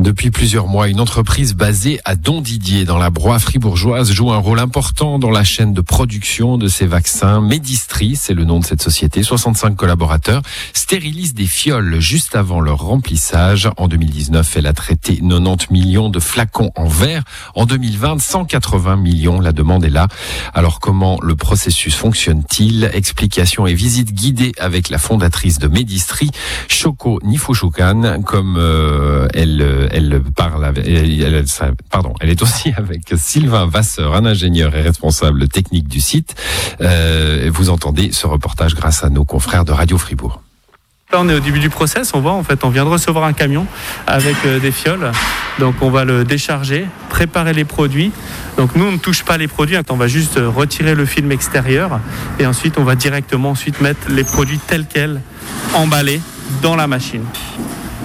Depuis plusieurs mois, une entreprise basée à Don-Didier dans la Broye fribourgeoise joue un rôle important dans la chaîne de production de ces vaccins. Medistri, c'est le nom de cette société, 65 collaborateurs, stérilisent des fioles juste avant leur remplissage. En 2019, elle a traité 90 millions de flacons en verre. En 2020, 180 millions. La demande est là. Alors comment le processus fonctionne-t-il? Explication et visite guidée avec la fondatrice de Medistri, Shoko Nifushukan, comme euh, elle elle parle pardon, elle est aussi avec Sylvain Vasseur, un ingénieur et responsable technique du site. Euh, vous entendez ce reportage grâce à nos confrères de Radio Fribourg. Là, on est au début du process. On voit, en fait, on vient de recevoir un camion avec euh, des fioles. Donc, on va le décharger, préparer les produits. Donc, nous, on ne touche pas les produits. On va juste euh, retirer le film extérieur. Et ensuite, on va directement ensuite mettre les produits tels quels, emballés, dans la machine.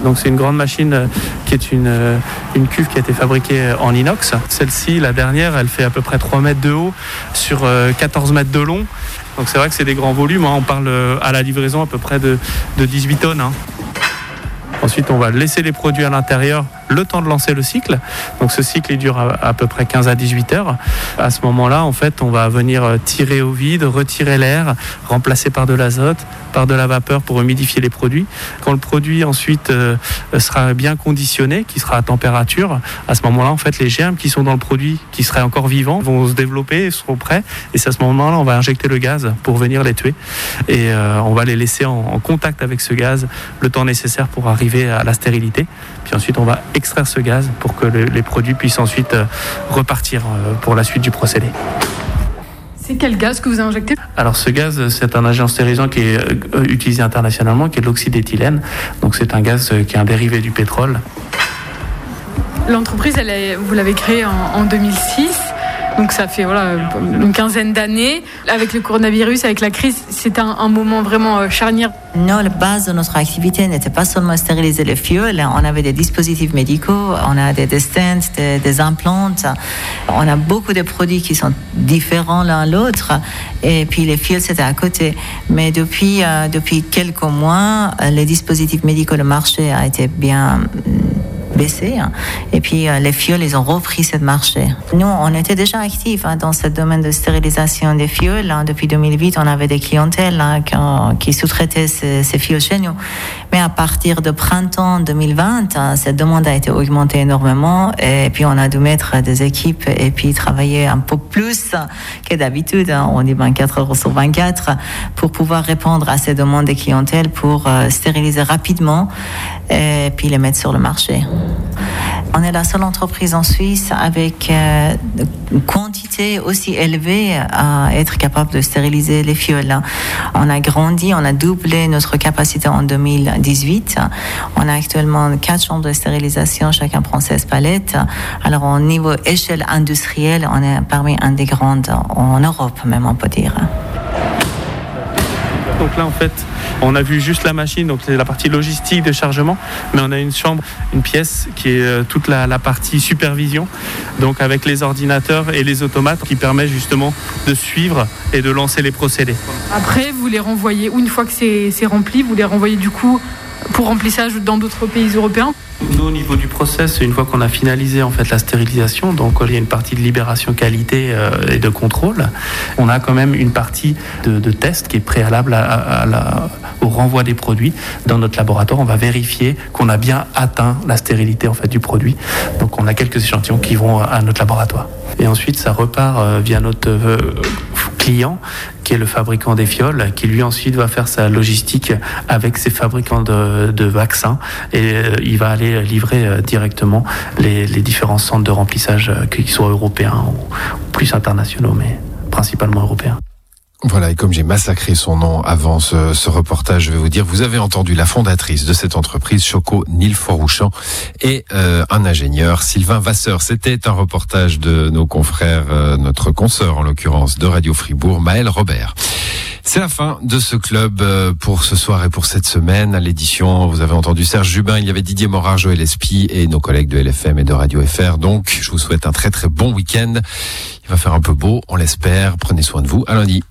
Donc c'est une grande machine euh, qui est une, euh, une cuve qui a été fabriquée en inox. Celle-ci, la dernière, elle fait à peu près 3 mètres de haut sur 14 euh, mètres de long. Donc c'est vrai que c'est des grands volumes. Hein. On parle à la livraison à peu près de, 18 tonnes. Hein. Ensuite, on va laisser les produits à l'intérieur le temps de lancer le cycle. Donc ce cycle il dure à, peu près 15 à 18 heures. À ce moment-là, en fait, on va venir euh, tirer au vide, retirer l'air, remplacer par de l'azote, par de la vapeur pour humidifier les produits. Quand le produit ensuite euh, sera bien conditionné, qui sera à température, à ce moment-là, en fait, les germes qui sont dans le produit, qui seraient encore vivants, vont se développer, seront prêts. Et c'est à ce moment-là, on va injecter le gaz pour venir les tuer. Et euh, on va les laisser en, en contact avec ce gaz le temps nécessaire pour arriver à la stérilité. Puis ensuite, on va extraire ce gaz pour que les produits puissent ensuite euh, repartir euh, pour la suite du procédé. C'est quel gaz que vous injectez Alors ce gaz, c'est un agent stérilisant qui est euh, utilisé internationalement, qui est l'oxyde d'éthylène. Donc c'est un gaz qui est un dérivé du pétrole. L'entreprise, vous l'avez créée en 2006. Donc ça fait voilà une quinzaine d'années. Avec le coronavirus, avec la crise, c'est un, moment vraiment euh, charnière. Non, la base de notre activité n'était pas seulement stériliser les fioles. On avait des dispositifs médicaux, on a des, stents, des, implants. On a beaucoup de produits qui sont différents l'un l'autre. Et puis les fioles, c'était à côté. Mais depuis, euh, depuis quelques mois, les dispositifs médicaux, le marché a été bien baissé. Hein. Et puis euh, les fioles, ils ont repris ce marché. Nous, on était déjà actifs hein, dans ce domaine de stérilisation des fioles. Hein. Depuis 2008, on avait des clientèles qui, sous-traitaient ces, fioles chez nous. Mais à partir de printemps 2020, cette demande a été augmentée énormément. Et puis on a dû mettre des équipes et puis travailler un peu plus que d'habitude. On dit 24 heures sur 24 pour pouvoir répondre à ces demandes des clientèles pour euh, stériliser rapidement et puis les mettre sur le marché. On est la seule entreprise en Suisse avec euh, une quantité aussi élevée à être capable de stériliser les fioles. On a grandi, on a doublé notre capacité en 2018. On a actuellement quatre chambres de stérilisation, chacun prend 16 palettes. Alors au niveau échelle industrielle, on est parmi un des grandes en Europe même, on peut dire. Donc là, en fait, on a vu juste la machine, donc c'est la partie logistique de chargement, mais on a une chambre, une pièce qui est euh, toute la, partie supervision, donc avec les ordinateurs et les automates qui permettent justement de suivre et de lancer les procédés. Après, vous les renvoyez, ou une fois que c'est rempli, vous les renvoyez du coup pour remplissage dans d'autres pays européens nous, au niveau du process, une fois qu'on a finalisé en fait la stérilisation, donc il y a une partie de libération qualité euh, et de contrôle, on a quand même une partie de, test qui est préalable au renvoi des produits dans notre laboratoire. On va vérifier qu'on a bien atteint la stérilité en fait du produit. Donc on a quelques échantillons qui vont à notre laboratoire. Et ensuite, ça repart euh, via notre euh, client qui est le fabricant des fioles, qui lui ensuite va faire sa logistique avec ses fabricants de, vaccins et euh, il va aller livrer euh, directement les, différents centres de remplissage, euh, qu'ils soient européens ou plus internationaux, mais principalement européens. Voilà, et comme j'ai massacré son nom avant ce, reportage, je vais vous dire, vous avez entendu la fondatrice de cette entreprise, Choco Nilforouchan, et un ingénieur, Sylvain Vasseur. C'était un reportage de nos confrères, notre consoeur en l'occurrence, de Radio Fribourg, Maël Robert. C'est la fin de ce club pour ce soir et pour cette semaine. À l'édition, vous avez entendu Serge Jubin, il y avait Didier Morard, Joël Espy et nos collègues de LFM et de Radio FR. Donc, je vous souhaite un très très bon week-end. Il va faire un peu beau, on l'espère. Prenez soin de vous. À lundi.